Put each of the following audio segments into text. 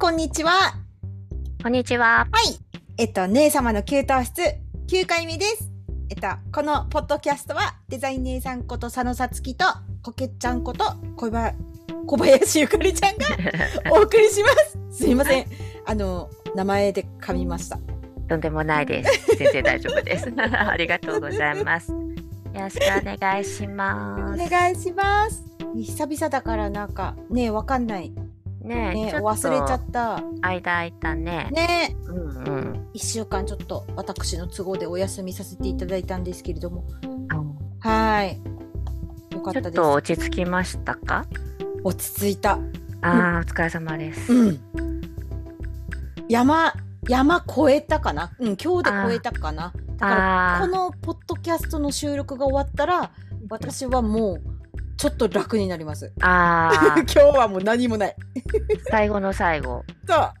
こんにちは。こんにちは。はい。えっと、姉様の給湯室、9回目です。えっと、このポッドキャストは、デザイン姉さんこと佐野さつきと、こけっちゃんこと小ば小林ゆかりちゃんが お送りします。すいません。あの、名前で噛みました。とんでもないです。全然大丈夫です。ありがとうございます。よろしくお願いします。お願いします。久々だからなんか、ねわかんない。ねえ、ねちょっ忘れちゃとった。間空いたね。ねうんうん。一週間ちょっと私の都合でお休みさせていただいたんですけれども。はい。よかっちょったです。と落ち着きましたか？落ち着いた。ああ、お疲れ様です。うん。山、山越えたかな？うん、今日で越えたかなだから、あこのポッドキャストの収録が終わったら、私はもう、ちょっと楽になります。ああ、今日はもう何もない。最後の最後。そう。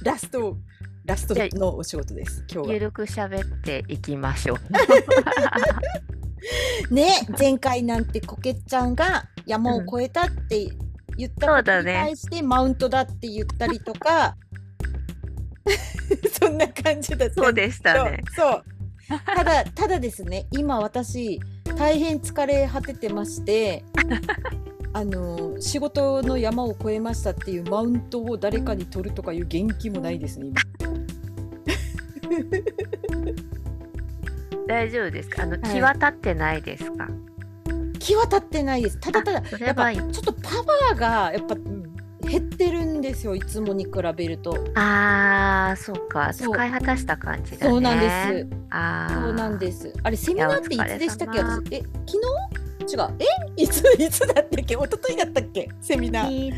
ラスト、ラストのお仕事です。今日は。ゆるく喋っていきましょう。ね、前回なんてこけっちゃんが山を越えたって言ったことに対してマウントだって言ったりとか、そんな感じだったそうでしたね。そうただただですね今私大変疲れ果ててまして あの仕事の山を越えましたっていうマウントを誰かに取るとかいう元気もないですね今。大丈夫ですか？あの、い。気は立ってないですか、気は立ってないです。ただただやっぱちょっとパワーがやっぱ減ってるんですよいつもに比べると。ああ、そうか。そう。使い果たした感じだね。そうなんです。ああ。そうなんです。あれセミナーっていつでしたっけ？私え昨日？違う。え？いつ？いつだったっけ？一昨日だったっけ？セミナー。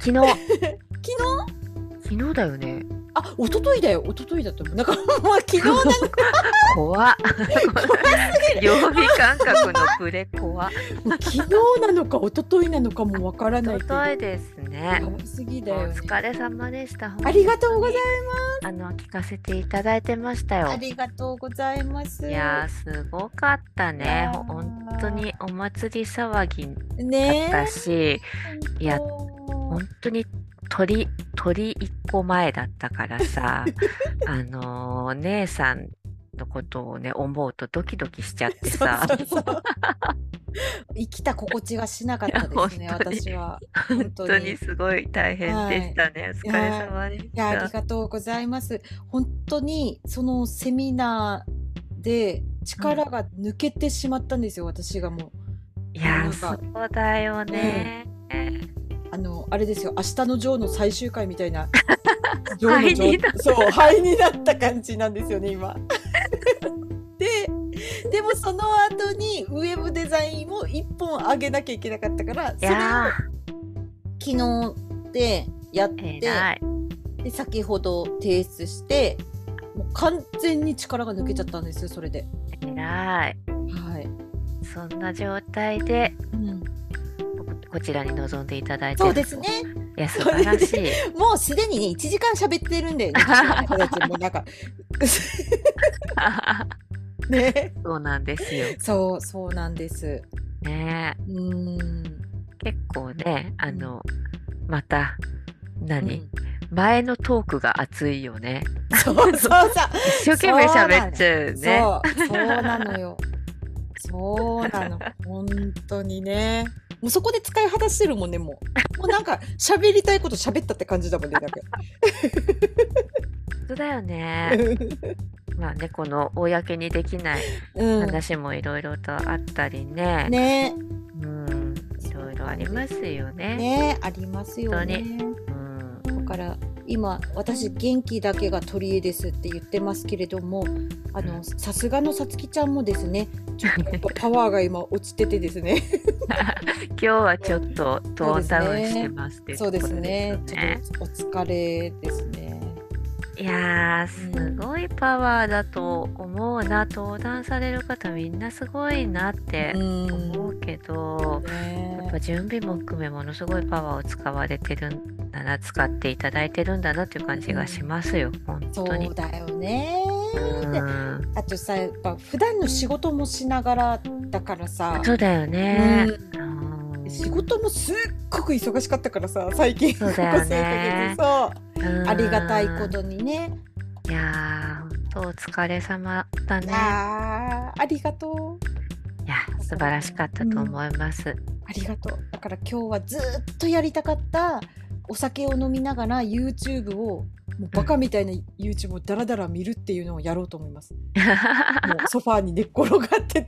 き昨日、昨日？昨日だよね。あ、一昨日だよ、一昨日だと思う。なんかもう昨日なの 怖っ。曜日感覚のブレ怖昨日なのか一昨日なのかもわからないけど。例えですね。やばすぎだおよね。疲れ様でした。ありがとうございあの聞かせていただいてましたます。あよ。りがとうございます。いやーすごかったいね本当にお祭り騒ぎだねったし、いや本本当に鳥鳥一個前だったからさ、あのー姉さんのことをね思うとドキドキしちゃって当さ、そうそうそう生きた心地がしなかったですね、私は。本本当にすごい大変でしたね。お疲れ様でしいや、ありた。がとうございます。本当にそのセミナーで力が抜けてしまったんですよ、私がもう。いやそうだよね。あの、あれですよ、明日のジョーの最終回みたいな。ジョーの灰ジョーになったそう、灰になった感じなんですよね、今。で、でもその後にウェブデザインを一本上げなきゃいけなかったから、いそれをや昨日でやっーて。で、先ほど提出して、もう完全に力が抜けちゃったんですよ、それで。偉い。はい。そんな状態でうん、ここちらに臨んでいただいてるそうですね。いや素晴らしい。もうすでにね、1時間喋ってるんだよね。もなんか。ね。そうなんですよ。そう、そうなんです。ねうーん。結構ねあのまた何、うん前のトークが熱いよね。そうそうそう。一生懸命喋っちゃうね。そう、そうなのよ。そうなの。本当にね。もうそこで使い果たしてるもんね、もう。もうなんか、喋りたいこと喋ったって感じだもんね、なんか。本当だよね。まあねこの公にできないうん。話もいろいろとあったりね。ね。うんいろいろありますよね。ね、ありますよね。から今私元気だけが取り柄ですって言ってますけれどもあのさすがのさつきちゃんもですねちょっと パワーが今落ちててですね。今日はちょっとトーンダウンしてますっていそうですね。ちょっとお疲れですねいやーすごいパワーだと思うな。登壇される方みんなすごいなってうん思うけど、やっぱね準備も含めものすごいパワーを使われてるんだな使っていただいてるんだなっていう感じがしますよ、本そ当に。う。だよね。あとさやっぱ普段の仕事もしながらだからさ。そうだよね。ううん。仕事もすっごく忙しかったからさ最近。そうだよね。そう。うんありがたいことにねいやー、お疲れ様だね。あーありがとういや、素晴らしかったと思います。ありがとうだから今日はずっとやりたかったお酒を飲みながら YouTube をもうバカみたいな YouTube をダラダラ見るっていうのをやろうと思います。もうソファーに寝っ転がってい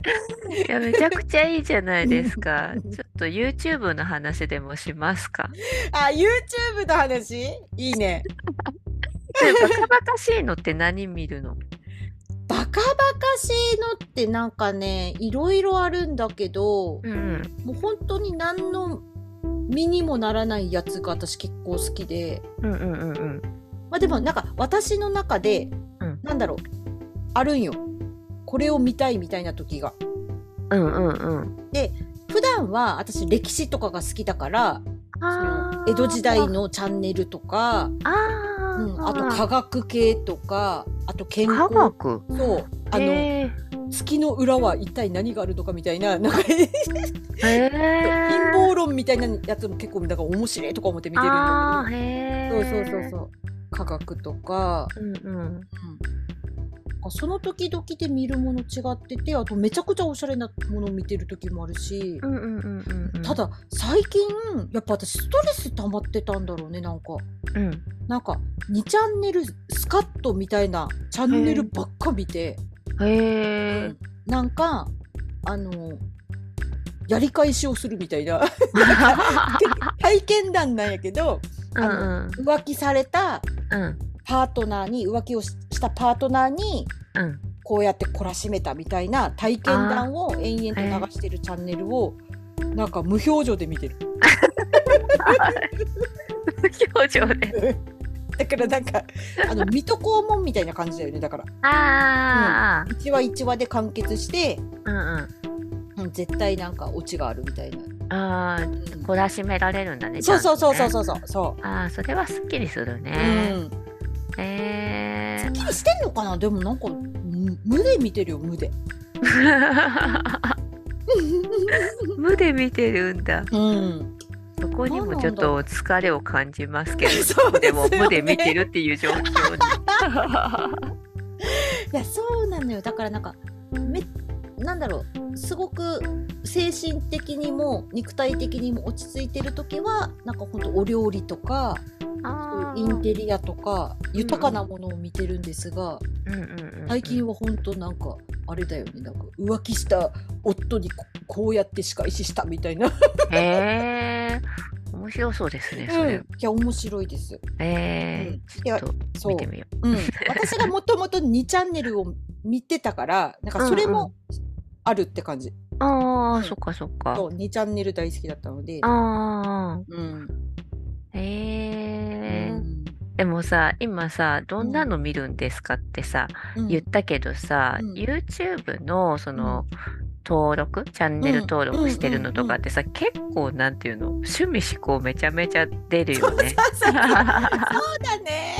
や、めちゃくちゃいいじゃないですか。ちょっと YouTube の話でもしますか？あ YouTube の話？いいね。でバカバカしいのって何見るの？バカバカしいのってなんかねいろいろあるんだけど、うん。もう本当に何の身にもならないやつが私結構好きで。うんうんうんうん。まあでもなんか私の中で、うん。なんだろう。あるんよ。これを見たいみたいな時がうんうんうん。普段は私歴史とかが好きだからそあの江戸時代のチャンネルとか、あー、うん、あと科学系とかあと健科康学？そう。あの、へ月の裏は一体何があるのかみたいな なんか陰ー。謀論みたいなやつも結構だから面白いとか思って見てるんだけへどそうーそうそうそう。科学とか、うんうん。うん、あその時々で見るもの違っててあとめちゃくちゃおしゃれなものを見てる時もあるし、うんうんうんうんうんただ最近やっぱ私ストレス溜まってたんだろうねなんか。うん。なんか2チャンネルスカットみたいなチャンネルばっか見て、へえなんかあのやり返しをするみたいな。体験談なんやけどうんうん。浮気されたうんパートナーに浮気をししたパートナーにうん。こうやって懲らしめたみたいな体験談を延々と流してるチャンネルをなんか無表情で見てる。無表情で。だからなんかあの水戸黄門みたいな感じだよね。だから。ああ1話1話で完結して、うんうん。うん、絶対なんかオチがあるみたいな。ああうん。懲らしめられるんだねそうそうそうそううそう。そうそああそれはすっきりするう。ね。うん。へえすっきりしてんのかな？でもなんかむ無で見てるよ無で。無で見てるんだ。うん。そこにもちょっと疲れを感じますけど ね。でも無で見てるっていう状況に。いやそうなのよ。だからなんかめなんだろうすごく精神的にも肉体的にも落ち着いてる時はなんかほんとお料理とかそういうインテリアとか豊かなものを見てるんですが、最近はほんとなんかあれだよね。なんか浮気した夫にここうやって仕返ししたみたいな、へえ面白そうですねそれ、いや面白いです。えいやー、ちょっとそう。見てみよう。ん、私がもともと2チャンネルを見てたからなんかそれもあるって感じ、うああ、うん。そっかそっか。そう2チャンネル大好きだったので。ああうん。へえうん。でもさ今さどんなの見るんですかってさ、うん。言ったけどさ、うん。YouTube のその、登録チャンネル登録してるのとかってさ、結構なんていうの？趣味思考めちゃめちゃ出るよね。そうだね。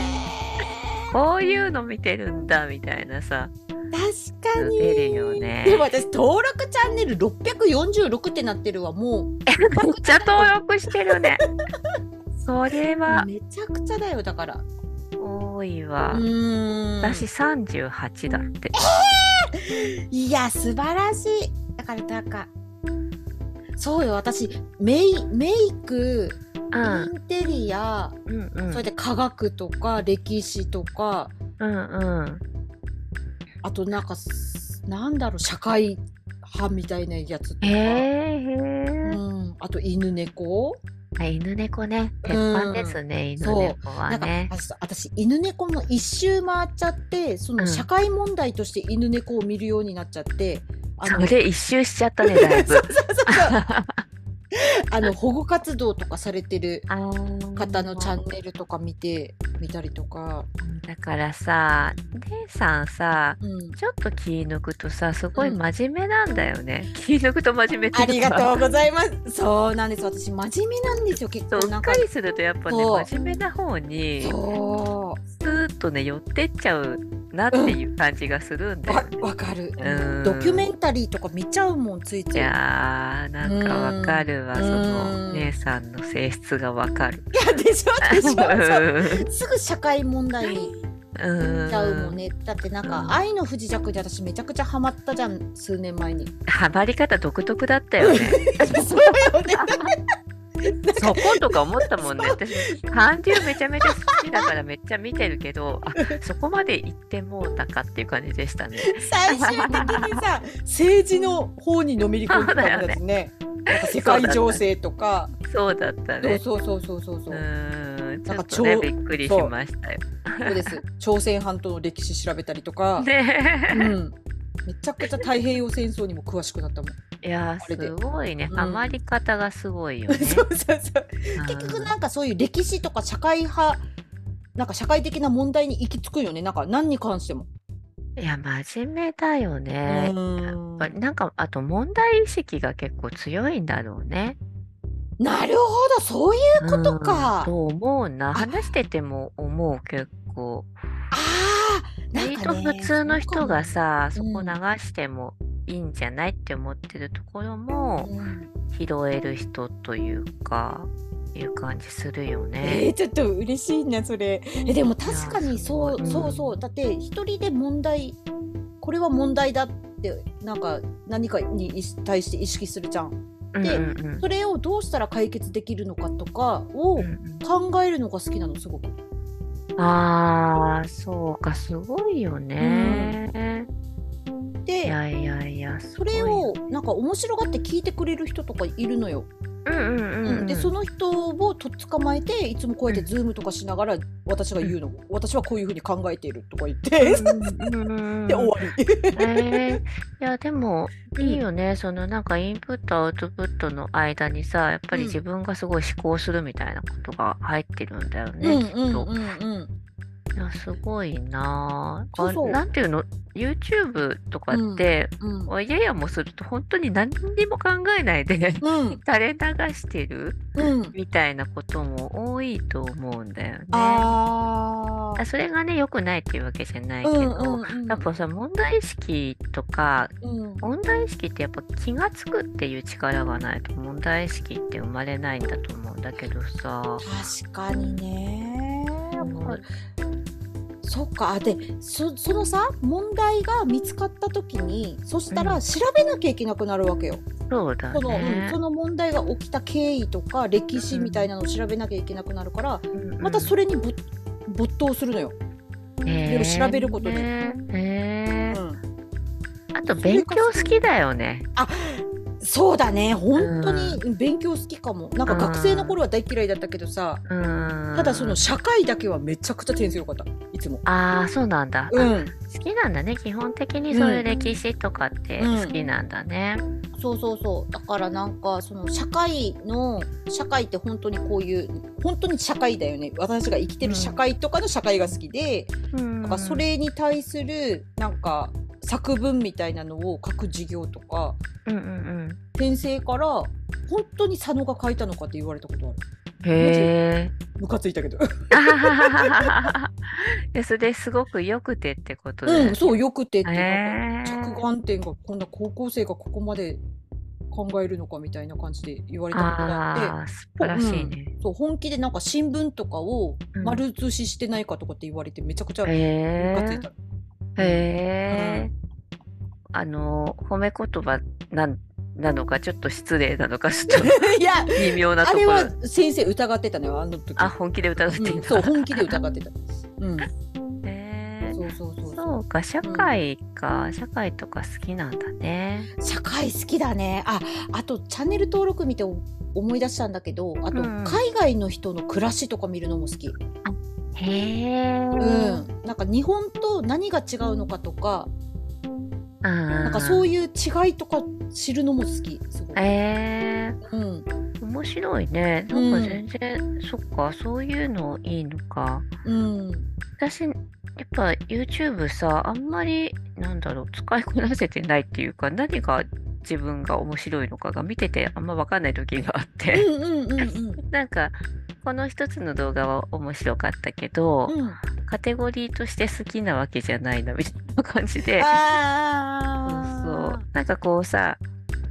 こういうの見てるんだみたいなさ。確かに。出るよね。でも私登録チャンネル646ってなってるわも めっちゃ登録してるね。それうは。めちゃくちゃだよだから。多いうわ。私38だって。いや素晴らしい。だからなんかそうよ私メイメイクうん。インテリア、うんうん。それで科学とか歴史とかうんうん。あとなんかすなんだろう社会派みたいなやつとか、へえへえ。うん、あと犬猫。あ犬猫ね。鉄板ですね、犬そう猫はなんかね。私私犬猫の一周回っちゃってそのうん。社会問題として犬猫を見るようになっちゃって、あのそれ一周しちゃったねだいぶ。そうそうそう あの保護活動とかされてる方のチャンネルとか見て見たりとか、だからさ姉さんさうん、ちょっと気抜くとさすごいうん。真面目なんだよね、気抜くと真面目ってありがとううございます。そうなんです。私真面目なんですよ結構。なんかっかりするとやっぱね真面目な方にそスーッとね寄ってっちゃうなっていう感じがするんだよわね。わかる、うん。ドキュメンタリーとか見ちゃうもんついつい。いやーなんかわかるわうん。そのうん姉さんの性質がわかる。いやでしょでしょ。すぐ社会問題に。ん。行っちゃうもんね。だってなんか「うん。愛の不時着」で私めちゃくちゃハマったじゃん数年前に。ハマり方独特だったよね。そうよね そことか思ったもんね。私、韓流めちゃめちゃ好きだからめっちゃ見てるけど、あそこまで行ってもうたかっていう感じでしたね。最終的にさ政治の方にのめり込んでたんですね。なんか世界情勢とか。そうだったね。そうそうそうそうそうそう。ん、ちょなんかっとね、超びっくりしましたよ。そう。です。朝鮮半島の歴史調べたりとか、うねん、めちゃくちゃ太平洋戦争にも詳しくなったもん、いやすごいね。うんハマり方がすごいよね。そうそうそう結局なんかそういう歴史とか社会派なんか社会的な問題に行き着くよねなんか何に関しても。いや、真面目だよね。うんやっぱりなんか、あと問題意識が結構強いんだろうね。なるほどそういうことか。うんと思うな。あ話してても思う、結構。ああ割と普通の人がさ、そこ流してもいいんじゃないって思ってるところもうん拾える人というか、いう感じするよえね。ー、ちょっと嬉しいなそれ。えでも確かにそうい。やすごいそうそう。だって一人で問題これは問題だってなんか何かに対して意識するじゃん。でうんうんうん。それをどうしたら解決できるのかとかをうん考えるのが好きなのすごく。うんああ、そうか、すごいよね。いでやいやいや、すそれをなんか面白がって聞いてくれる人とかいるのよ、うんうんうんううん。ん。でその人をとっ捕まえていつもこうやってズームとかしながら私が言うの、私はこういうふうに考えているとか言って、うんうんうん で終わり。えー、いやでもいいよね、そのなんかインプットアウトプットの間にさやっぱりうん。自分がすごい思考するみたいなことが入ってるんだようんね、うんきっと。うん。うんいやすごいなあ。そうなんていうの？YouTube とかって、うんおややもすると本当に何にも考えないでうん。垂れ流してるうん。みたいなことも多いと思うんだよね。あー。それがね良くないっていうわけじゃないけど、うんうんうん。やっぱさ問題意識とかうん。問題意識ってやっぱ気がつくっていう力がないと問題意識って生まれないんだと思うんだけどさ。確かにね。うんそっか。あでそそのさ問題が見つかった時にそしたうん。ら調べなきゃいけなくなるわけよ、そうだそのうんねそ。の問題が起きた経緯とか歴史みたいなのを調べなきゃいけなくなるから、またそれ、れにぶ没頭するのよ、へいろいろ調べることで。うん。あと勉強好きだよね。そうだね。本当に勉強好きかも。なんか学生の頃は大嫌いだったけどさ、うん。ただその社会だけはめちゃくちゃ点数良かった。いつも。ああそうなんだ、あうん。好きなんだね。基本的にそういう歴史とかってうん。好きなんだね。そうそうそう。だからなんかその社会の社会って本当にこういう本当に社会だよね。私が生きてる社会とかの社会が好きで、うん。なんかそれに対するなんか作文みたいなのを書く授業とかうんうんうん。先生から本当に佐野が書いたのかって言われたことあるへえ。ムカついたけどあはははははでそれすごく良くてってことだよねうんそうよくてってなんへーか着眼点がこんな高校生がここまで考えるのかみたいな感じで言われたことがあって素晴らしいね。そう本気でなんか新聞とかをうん丸写ししてないかとかって言われてめちゃくちゃムカついた。。へえ。あの褒め言葉なんなのかちょっと失礼なのか ちょっといや微妙なところ。あれは先生疑ってたのよあの時。あ本気で疑っていた。うんそう本気で疑ってた。うん。へえそうそうそうそう。か社会か、社会とか好きなんだね。社会好きだね。ああとチャンネル登録見て思い出したんだけどあとうん海外の人の暮らしとか見るのも好き。へえ。うん。なんか日本と何が違うのかとかななんかそういう違いとか知るのも好き。すごい。えうん。ー、面白いね。なんか全然、そっか、そういうのいいのか。うん。私、やっぱ YouTube さ、あんまり、なんだろう、使いこなせてないっていうか、何が自分が面白いのかが見ててあんま分かんない時があって、うんうんうんうん。なんか、この一つの動画は面白かったけど、うん。カテゴリーとして好きなわけじゃないなみたいな感じで、そうあそうなんかこうさ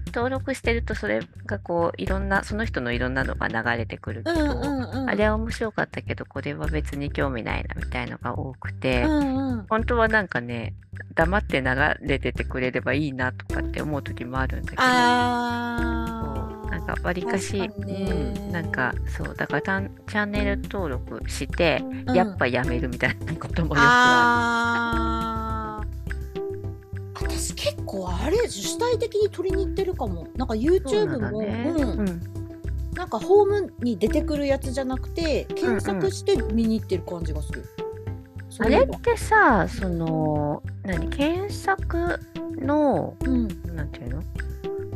登録してるとそれがこういろんなその人のいろんなのが流れてくるけど、うんうんうん。あれは面白かったけどこれは別に興味ないなみたいのが多くて、うんうん。本当はなんかね黙って流れててくれればいいなとかって思う時もあるんだけど。なんかわりかし、うん、なんかそうだからたんチャンネル登録して、うん。やっぱやめるみたいなこともよくああー。私結構あれ主体的に取りに行ってるかも。なんかる。YouTube もそうなん。なんかホームに出てくるやつじゃなくて検索して見に行ってる感じがする、そういえば。あれってさその何検索のうん。なんていうの？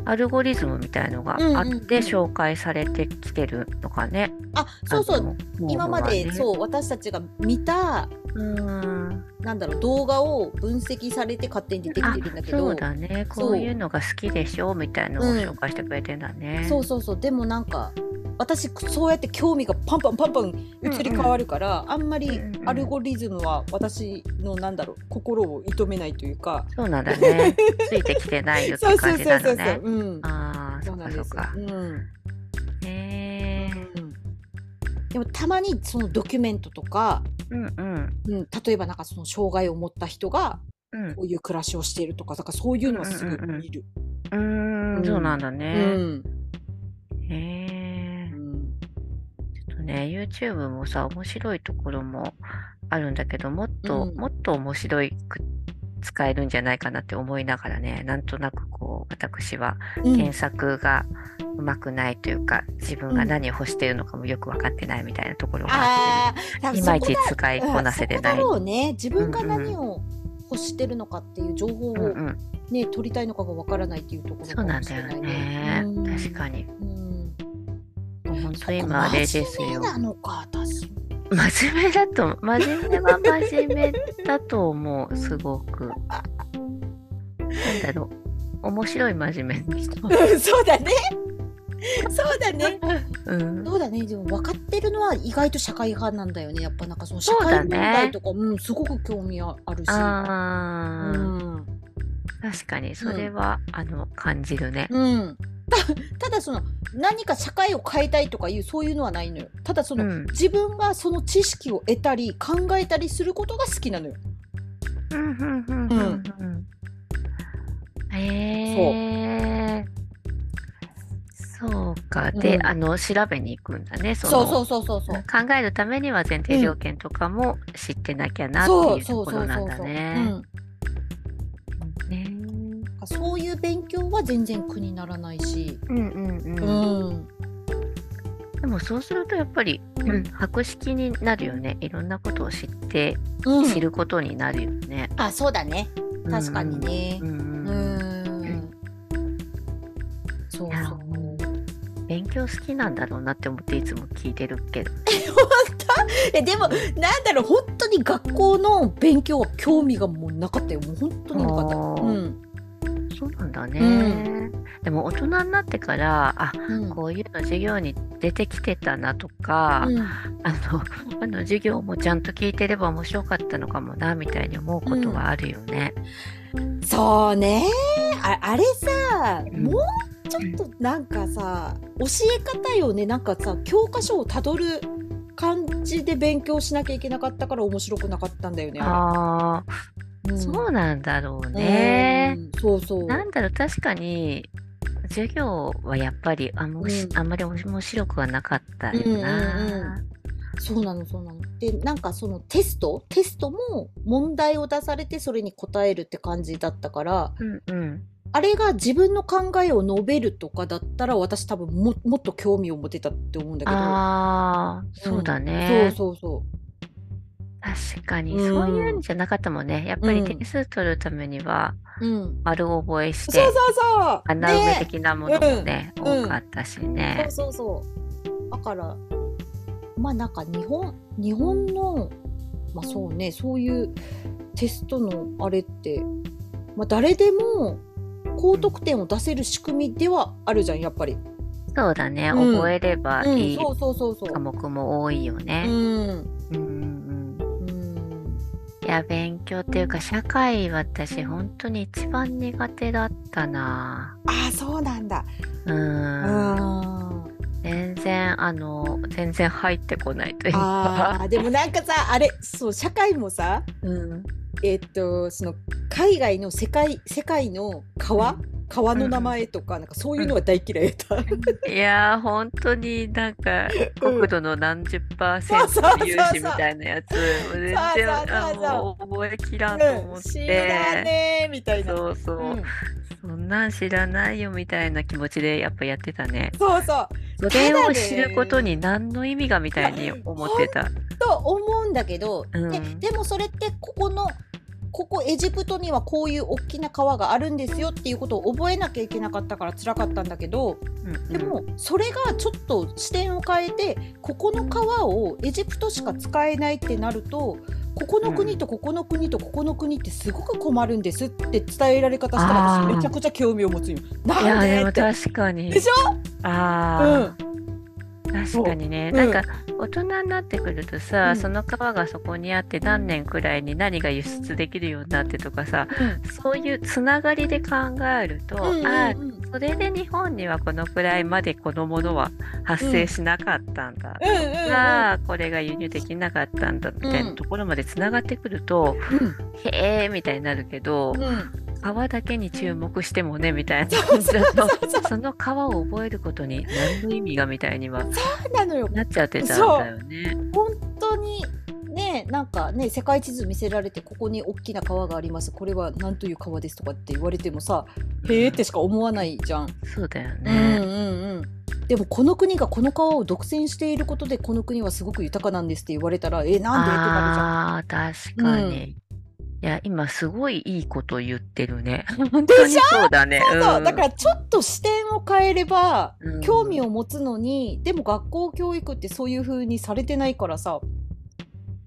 アルゴリズムみたいのがあって、うんうん。うん紹介されてきてるのかね。あそうそう。あの今まで、うそう私たちが見たうん。なんだろう動画を分析されて勝手に出てきてるんだけどそうだね。こういうのが好きでしょみたいのをう。ん。紹介してくれてんだね。そうそうそう。でもなんか私そうやって興味がパンパンパンパン移り変わるから、あんまりうんうん。アルゴリズムは私のなんだろう心を射止めないというか、そうなんだね。ついてきてないよって そうそ感じうそうそうそう、なのね。うん、ああ、そそううなんですよかそうか。うんへえ。うんでもたまにそのドキュメントとか、うんうん。うん、例えばなんかその障害を持った人がうんこういう暮らしをしているとかだからそういうのはすぐ見る。うーん、うんそうなんだうね。んへえ。うんちょっとね、YouTube もさ、面白いところもあるんだけど、もっと、うんもっと面白いく使えるんじゃないかなって思いながらね、なんとなく私はうん検索がうまくないというか、自分が何を欲しているのかもよく分かってないみたいなところがあって、いまいち使いこなせてない。そうね自分が何を欲してるのかっていう情報をうんうん、ね、取りたいのかがわからないっていうところそうかなんだよもしれないね。うん確かに。うん本当今あれですよ。真面目なのか私真面目だと、真面目は真面目だと思う、すごく。なんだろう。面白い真面目。うんそうだね。そうだね。うん。そうだね。でも分かってるのは意外と社会派なんだよね。やっぱなんかその社会問題とかうんすごく興味あるし。あー、うん。確かに、それは、あの、感じるね。うん。たただその何か社会を変えたいとかいうそういうのはないのよ。ただその、うん。自分がその知識を得たり考えたりすることが好きなのよ。うん、うん、うん、うん。うんへえ。そうか。で、うんあの、調べに行くんだね。そのそうそうそうそうそう考えるためには前提条件とかも知ってなきゃなってそういうとそうそうころなんだそうそうね。そういう勉強は全然苦にならないし、うんうんううん。ん、でもそうするとやっぱり、うんうん、博識になるよね。いろんなことを知って、うん知ることになるよね。あ、そうだね。確かにねう。んううんん。そうそう。勉強好きなんだろうなって思っていつも聞いてるけど。え、でも、なんだろう、本当に学校の勉強は興味がもうなかったよ。もう本当になかった。うん。そうなんだね。うでも大人になってから、あ、うん。こういうの授業に出てきてたなとか、うんあの、あの授業もちゃんと聞いてれば面白かったのかもな、みたいに思うことはあるよね。そうねああれさ、うんもうちょっとなんかさ教え方よねなんかさ教科書をたどる感じで勉強しなきゃいけなかったから面白くなかったんだよね。ああ、うんそうなんだろうね。うんそうそう。なんだろう、確かに、授業はやっぱりあんうんあんまり面白くはなかったよな。そうなのそうなの。でなんかそのテスト？テストも問題を出されてそれに答えるって感じだったからうんうん。あれが自分の考えを述べるとかだったら私多分ももっと興味を持てたって思うんだけど。ああ、そうだんね。そうそうそ確かに、うんそういうんじゃなかったもんね。やっぱりうん点数取るためには、う。うん。丸覚えして、そうそうそう。穴埋めね的なものもね、うんうん多かったしね。そうそうそう。だから、まあなんか日本、日本の、まあそうね、そういうテストのあれって、まあ誰でも高得点を出せる仕組みではあるじゃん、やっぱり。そうだね。うん覚えればうん、いい。科目も多いようね。ん。うんうんうん。いや、勉強っていうか、社会私、本当に一番苦手だったな。ああ、そうなんだ。う。うんん。全然、あの、全然入ってこないというか。ああ、でもなんかさ、あれ、そう、社会もさ、うん。えっと、その海外の世界、世界の川、川の名前とか、なんかそういうのは大嫌いだった。いやー、本当になんか、うん国土の何十パーセント融資みたいなやつ、全然、覚えきらんと思って。ねえみたいな。そうそう、うんそんなん知らないよみたいな気持ちでやっぱやってたね。そうそう。それを知ることに何の意味がみたいに思ってた。と思うんだけど、うんででもそれってここのここエジプトにはこういう大きな川があるんですよっていうことを覚えなきゃいけなかったから辛かったんだけどうんうんでもそれがちょっと視点を変えてここの川をエジプトしか使えないってなるとここの国とここの国とここの国ってすごく困るんですって伝えられ方したら私めちゃくちゃ興味を持つよ。いなんやで。確かに。でしょ？ああ、確かにね、う。ん。なんか大人になってくるとさ、うん。その川がそこにあって何年くらいに何が輸出できるようになってとかさそういうつながりで考えると、うんうんああうん。うんそれで日本にはこのくらいまでこのものは発生しなかったんだ、うんうんうんがこれが輸入できなかったんだみたいなところまでつながってくると、へえみたいになるけど、うんうん川だけに注目してもねみたいなそうそうその川を覚えることに何の意味がみたいにはそうなのよなっちゃってたんだよね。本当にねなんかね世界地図見せられてここに大きな川がありますこれは何という川ですとかって言われてもさへえってしか思わないじゃん。そうだようんね。うんうんでもこの国がこの川を独占していることでこの国はすごく豊かなんですって言われたらえなんでってなるじゃん。あ確かに。いや今すごいいいこと言ってるね。本当にそうだね。そうう。ん。だからちょっと視点を変えればうん。興味を持つのにでも学校教育ってそういう風にされてないからさ。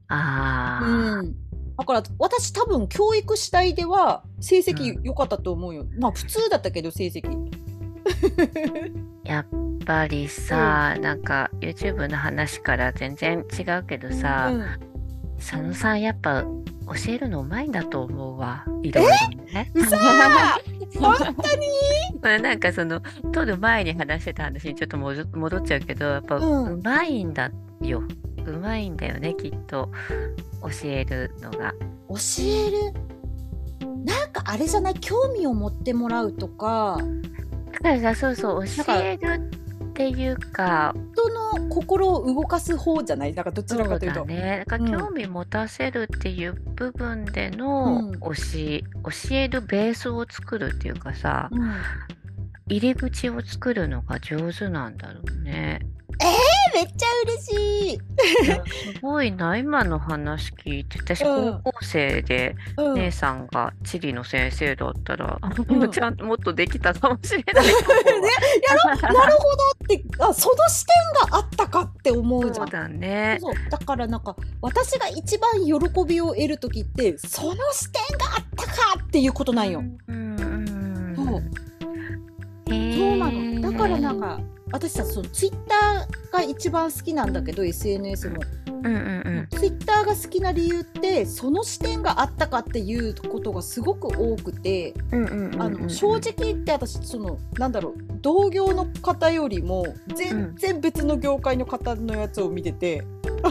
ああ、うん、だから私多分教育次第では成績良かったと思うよ、まあ普通だったけど成績。やっぱりさ、なんか YouTube の話から全然違うけどさ、うん。佐野さんやっぱ教えるのうまいんだと思うわ。いろいろね。うそー本当に？まあなんかその撮る前に話してた話にちょっと戻戻っちゃうけどやっぱうまいんだよ、うまいんだよねきっと教えるのが。教える？なんかあれじゃない？興味を持ってもらうとかだからさそうそう教えるっていうか人の心を動かす方じゃない？なんかどちらかというと。だね。だからうん。興味持たせるっていう部分でのうん。教え、教えるベースを作るっていうかさうん。入り口を作るのが上手なんだろうね。めっちゃ嬉しい、すごいな今の話聞いて。私うん。高校生で、うん。姉さんが地理の先生だったら、うん。ちゃんともっとできたかもしれないと思うわ。なるほどってあその視点があったかって思うじゃそうんだね。そうだからなんか私が一番喜びを得る時ってその視点があったかっていうことなんよ。うんうんそう。そうなの。だからなんか私さそのツイッターが一番好きなんだけど SNS も、うんうんツイッターが好きな理由ってその視点があったかっていうことがすごく多くて、正直言って私そのなんだろう同業の方よりも全然別の業界の方のやつを見てて、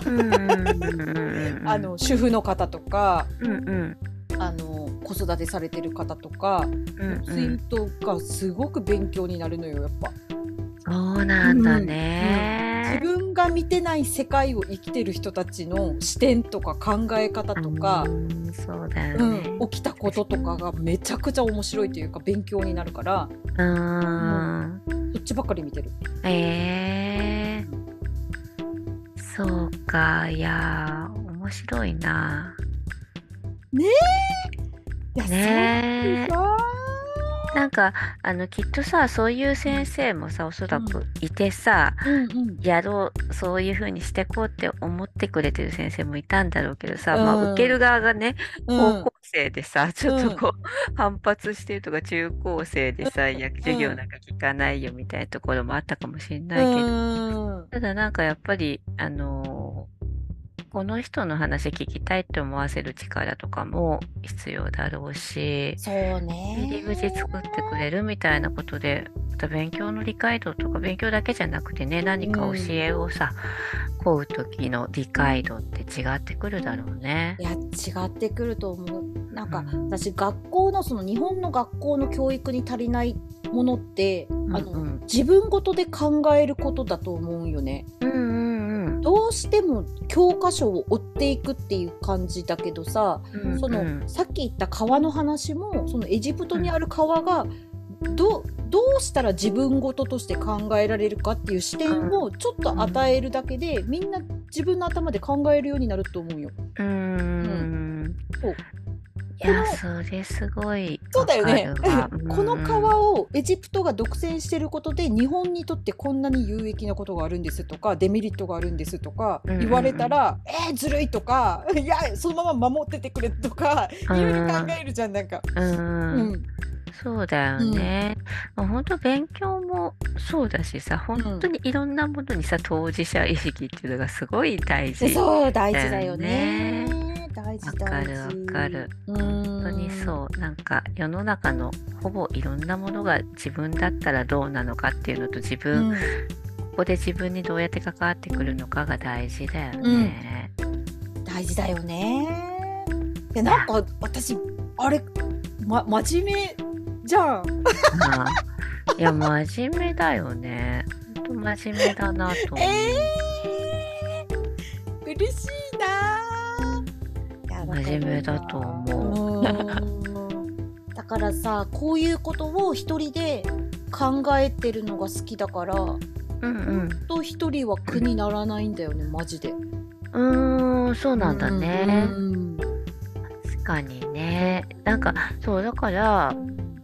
うんうんうんうんうん。あの主婦の方とかうんうん。あの子育てされてる方とか、うん。ツイートがすごく勉強になるのよやっぱ。そうなんだ自ね。分が見てない世界を生きてる人たちの視点とか考え方とか、うんそうだようね。ん、起きたこととかがめちゃくちゃ面白いというか勉強になるからうん。そっちばっかり見てる。えー、そうか、いやー、面白いな。いや、ねえそうさなんかあのきっとさそういう先生もさおそらくいてさ、うんうん。やろうそういう風にしてこうって思ってくれてる先生もいたんだろうけどさ、まうん。あ受ける側がねうん。高校生でさ、ちょっとこう、反発してるとか中高生でさ、いや授業なんか聞かないよみたいなところもあったかもしれないけど、うん。ただなんかやっぱりあのーこの人の話聞きたいって思わせる力とかも必要だろうし、そうね。入り口作ってくれるみたいなことで、また勉強の理解度とか勉強だけじゃなくてね、何か教えをさ、請う時の理解度って違ってくるだろうね。い。や違ってくると思う。なんかうん。私学校のその日本の学校の教育に足りないものって、あのうんうん。自分ごとで考えることだと思うよね。うんうんどうしても教科書を追っていくっていう感じだけどさ、うん。うんその、うんさっき言った川の話もそのエジプトにある川がどどうしたら自分ごととして考えられるかっていう視点をちょっと与えるだけで、みんな自分の頭で考えるようになると思うよ。うーん。そういや、それすごいそうだよねわかるわ。このうん川をエジプトが独占してることで日本にとってこんなに有益なことがあるんですとかデメリットがあるんですとかうんうんうん言われたら、えー、ずるいとかいやそのまま守っててくれとかいろいろ考えるじゃんなんか。う。うんんそうだよね。まあ本当勉強もそうだしさ、本当にいろんなものにさ、当事者意識っていうのがすごい大事。そう大事だよね。大事わか。るわかる。本本当にそう。なんか世の中のほぼいろんなものが自分だったらどうなのかっていうのと自う分、ん。ここで自分にどうやって関わってくるのかが大事だよね。大事だよね。でなんか私あれま真面目じゃん。まあ、いや、真面目だよね。本当真面目だなと思う。えー、嬉しいな。真面目だと思う。だからさこういうことを一人で考えてるのが好きだからうんうん。と一人は苦にならないんだよねマジで。うーん、そうなんだね。うん確かにね。なんか、そう、だから、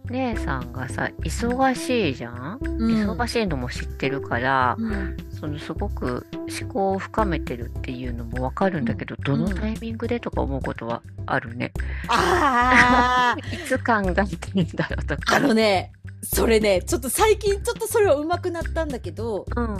姉さんがさ、忙しいじゃん、うん忙しいのも知ってるから、うんそのすごく思考を深めてるっていうのもわかるんだけど、どのタイミングでとか思うことはあるね？あー いつ考えてんだろうとか。あのねそれねちょっと最近ちょっとそれは上手くなったんだけどうん。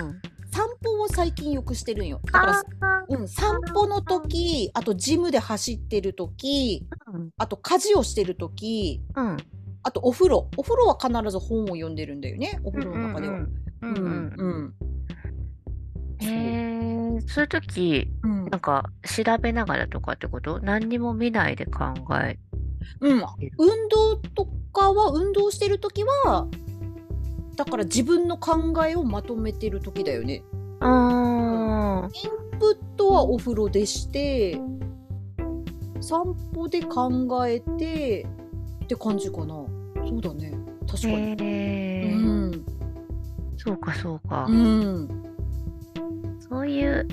散歩を最近よくしてるんよ。だからあうん、散歩の時あとジムで走ってる時うん。あと家事をしてる時うん。あとお風呂。お風呂は必ず本を読んでるんだよね。お風呂の中では。うんうんうん。うんへえ、そう。いう時、うん。なんか調べながらとかってこと？何にも見ないで考えうん。運動とかは運動してる時はだから自分の考えをまとめてる時だよね。あインプットはお風呂でして散歩で考えてって感じかなそうだね。確かーに、へえ、うん。そうかそうか、うん。そういう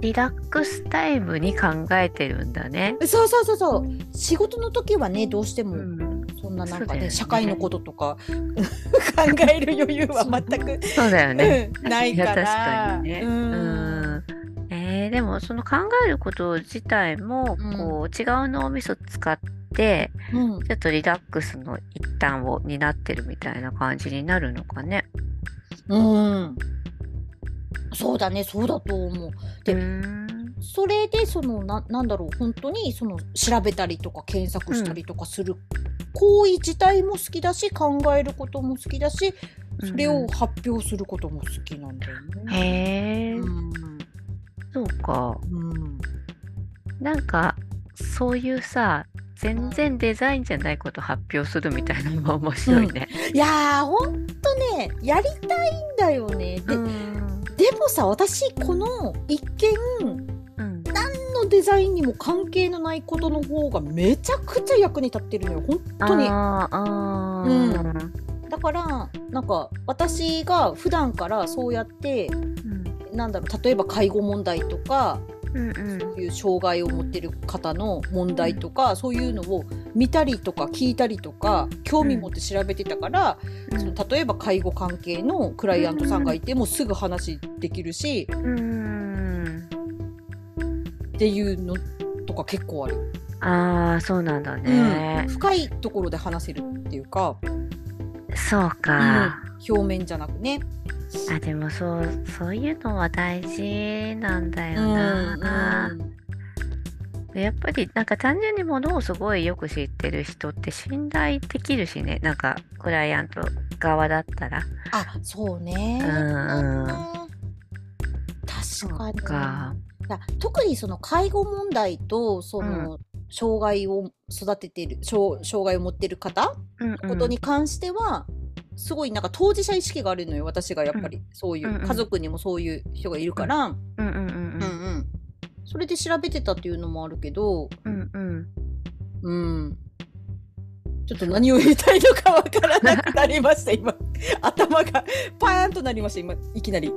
リラックスタイムに考えてるんだね。そうそうそうそう。仕事の時はねどうしてもうん、そんななんかね,、ね。社会のこととか 考える余裕は全く、そうだよね。うんないかいや確らかにね。ううん。ん。えー、でもその考えること自体もうん。こう違う脳みそ使ってうん。ちょっとリラックスの一端を担ってるみたいな感じになるのかね。うん。そうだねそうだと思う。でそれでそのななんだろう本当にその調べたりとか検索したりとかする。行為自体も好きだし考えることも好きだしそれを発表することも好きなんだよね。へえ、うん。そうか。うん。なんかそういうさ全然デザインじゃないこと発表するみたいなのも面白いね。いやーほんとねやりたいんだよね。で,、ん。でもさ私この一見うん。何のデザインにも関係のないことの方がめちゃくちゃ役に立ってるのよ。本当に。うん。だからなんか私が普段からそうやってうん。なんだろう例えば介護問題とかうんうん。そういう障害を持ってる方の問題とか、そういうのを見たりとか聞いたりとか興味持って調べてたから、うん。その例えば介護関係のクライアントさんがいてもすぐ話できるし、うんっていうのとか結構ある、ああそうなんだね。うん、深いところで話せるっていうか、そうか、うん。表面じゃなくね。あでもそうそういうのは大事なんだようんな、うん。でやっぱりなんか単純にものをすごいよく知ってる人って信頼できるしね。なんかクライアント側だったら。あそうね。うんうん。確かに。特にその介護問題とその、障害を育てている障障害を持っている方うんうんのことに関しては、すごいなんか当事者意識があるのよ私がやっぱり、そういう、家族にもそういう人がいるから、うんうん。それで調べてたっていうのもあるけど、うんうん。うん、ちょっと何を言いたいのかわからなくなりました今。頭がパーンとなりました今いきなり。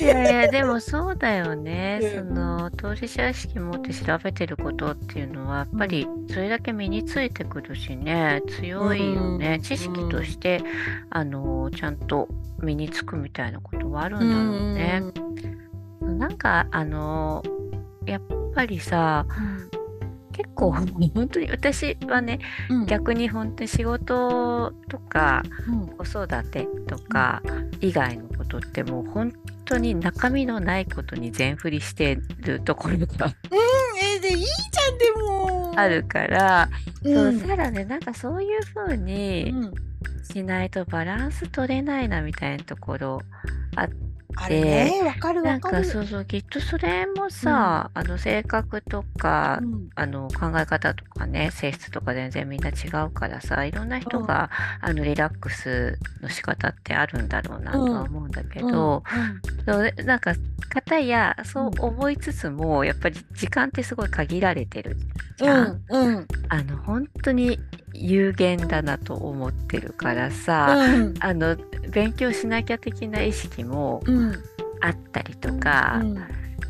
いやいやでもそうだよね、うん。その当事者意識持って調べてることっていうのはやっぱりそれだけ身についてくるしね強いよね、うん知識としてあのちゃんと身につくみたいなことはあるんだろうね。なんかあのやっぱりさ結構 本当に私はねうん。逆に本当に仕事とかうん。子育てとか以外のことってもう本当に中身のないことに全振りしてるところがえーでいいじゃんでも。あるから、そううんただねなんかそういう風うにん。しないとバランス取れないなみたいなところあれねわかるなんわかる。かそうそうきっとそれもさ、あの性格とか、うん。あの考え方とかね性質とか全然みんな違うからさいろんな人が、あのリラックスの仕方ってあるんだろうなとは思うんだけど、そうなんか方やそう思いつつも、やっぱり時間ってすごい限られてるじうゃん。ん。うん。うん。あの本当に有限だなと思ってるからさ、うん。あの勉強しなきゃ的な意識もうん。あったりとか、うん。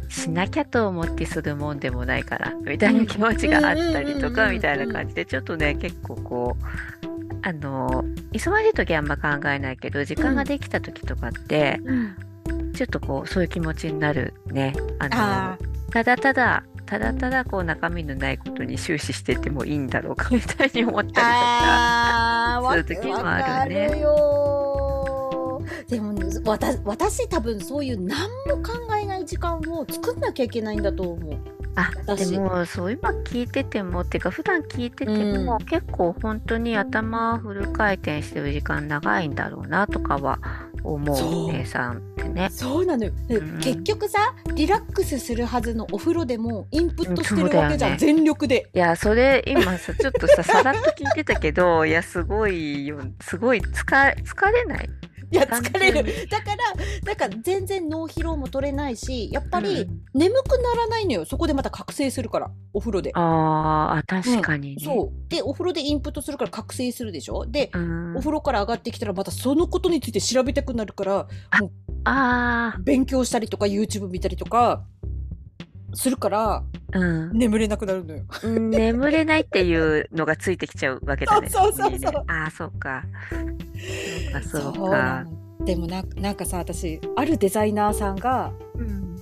しなきゃと思ってするもんでもないからみたいな気持ちがあったりとかみたいな感じでちょっとね結構こうあの忙しい時はあんま考えないけど時間ができた時とかってうん。ちょっとこうそういう気持ちになるね。あのあただただただただこう中身のないことに終始しててもいいんだろうかみたいに思ったりとか。あーわそういう時もあるねでもね私多分そういう何も考えない時間を作んなきゃいけないんだと思う。あ私でもそう今聞いててもっていうか普段聞いてても、う結構本当に頭フル回転してる時間長いんだろうなとかは思そうう姉さんってね。そうなのよ、でうん。結局さリラックスするはずのお風呂でもインプットしてるわけじゃん、全力で。いやそれ今さちょっとささらっと聞いてたけどいやすごいよすごい疲疲れない？いや単疲れ純る。だからなんか全然脳疲労も取れないしやっぱりうん。眠くならないのよ。そこでまた覚醒するからお風呂で。あーあ確かにね。そう。でお風呂でインプットするから覚醒するでしょ？で、うん。お風呂から上がってきたらまたそのことについて調べたくなるからあ勉強したりとか YouTube 見たりとかするからあうん眠れなくなるのよ。うん眠れないっていうのがついてきちゃうわけだね。そうそうそうああ、そうか。そうか、そうなか。のでもななんかさ私あるデザイナーさんがうん。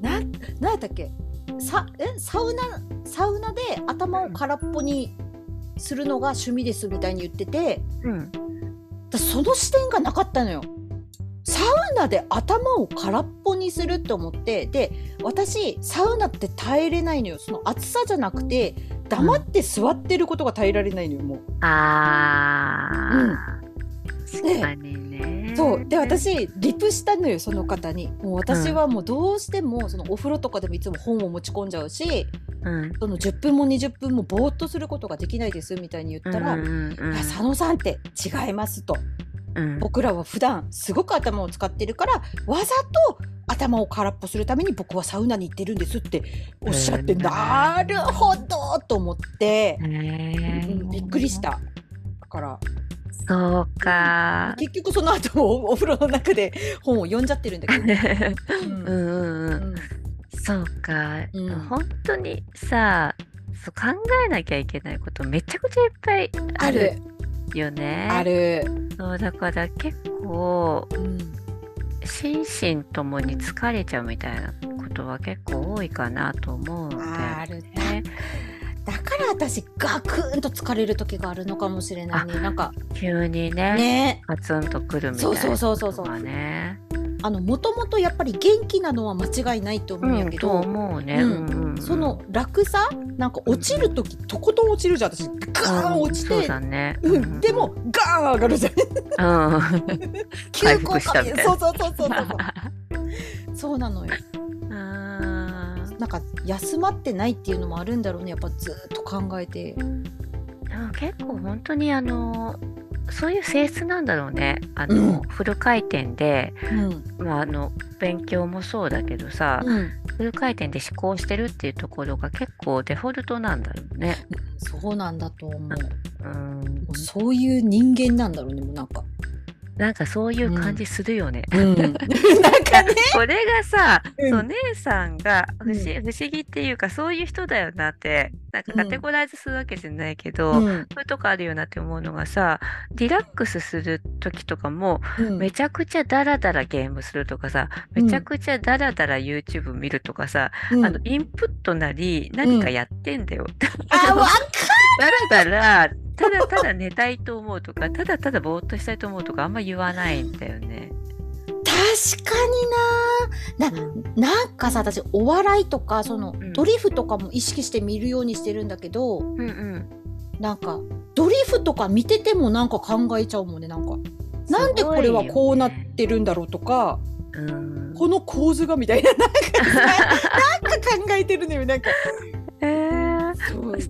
なんなんやったっけ？さえ？サウナサウナで頭を空っぽにするのが趣味ですみたいに言っててうん。私その視点がなかったのよ。サウナで頭を空っぽにするって思ってで私サウナって耐えれないのよ。その暑さじゃなくて黙って座ってることが耐えられないのよもう。ああ、で確かにね。そう。で私リプしたのよその方に。もう私はもうどうしてもそのお風呂とかでもいつも本を持ち込んじゃうしうん。その10分も20分もぼーっとすることができないですみたいに言ったら「うんうんうん佐野さんって違います」とうん。僕らは普段すごく頭を使ってるからわざと頭を空っぽするために僕はサウナに行ってるんですっておっしゃって、うんなるほどと思って、うんびっくりした。だからそうか。結局その後も お風呂の中で本を読んじゃってるんだけど、うん。うんうん。うん。そうか、うん。本当にさそう考えなきゃいけないことめちゃくちゃいっぱいあるよね。ある。そうだから結構うん。心身ともに疲れちゃうみたいなことは結構多いかなと思うんだよあるね。だから私ガクンと疲れる時があるのかもしれないね。なんか急にねね、ガツンとくるみたいなそうそうそうそうそう。あのもともとやっぱり元気なのは間違いないと思うんやけとど、思うん。うんうんうん。その楽さなんか落ちる時とことん落ちるじゃん私。ガーン落ちそうて。うん、でもガーン上がるじゃん。うん。急回降復したみたいな。そうそうそうそうそうそう。なのよ。なんか休まってないっていうのもあるんだろうねやっぱずっと考えて。結構本当にあのそういう性質なんだろうね。あの、うん。フル回転で、うん。まあ、あの勉強もそうだけどさ、うん。フル回転で思考してるっていうところが結構デフォルトなんだろうね。そうなんだと思う。もうん、うそういう人間なんだろうねもうなんかなんかそういう感じするよね。うん。なんかね。これがさ、うん。そう姉さんが不思,、うん。不思議っていうかそういう人だよなってなんかカテゴライズするわけじゃないけど、うん。そういうとこあるよなって思うのがさリラックスする時とかもうん。めちゃくちゃダラダラゲームするとかさめちゃくちゃダラダラ YouTube 見るとかさ、うん。あのインプットなり何かやってんだよ。あわ ダラダラただただ寝たいと思うとかただただぼーっとしたいと思うとかあんま言わないんだよね。確かにな。ななんかさ私お笑いとかその、ん。ドリフとかも意識して見るようにしてるんだけどうんうん。なんかドリフとか見ててもなんか考えちゃうもんねなんか。なんでこれはこうなってるんだろうとか、うん。この構図がみたいななんかさ なんか考えてるのよなんか。えー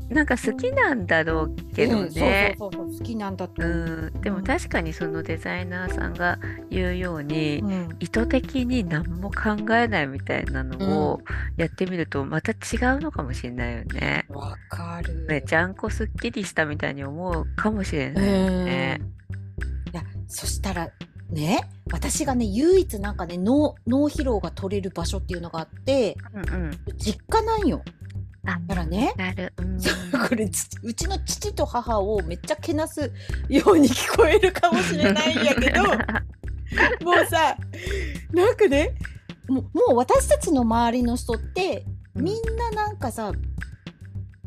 なんか好きなんだろうけどうんね。好きなんだと。うん、でも確かにそのデザイナーさんが言うように、うん。意図的に何も考えないみたいなのをやってみるとまた違うのかもしれないよね。わかる。めちゃんこすっきりしたみたいに思うかもしれないよね。いやそしたらね私がね唯一なんかね脳脳疲労が取れる場所っていうのがあってうんうん。実家なんよあ、だからね。なる。うん。これちうちの父と母をめっちゃけなすように聞こえるかもしれないんやけど もうさなんかねもうもう私たちの周りの人ってみんななんかさ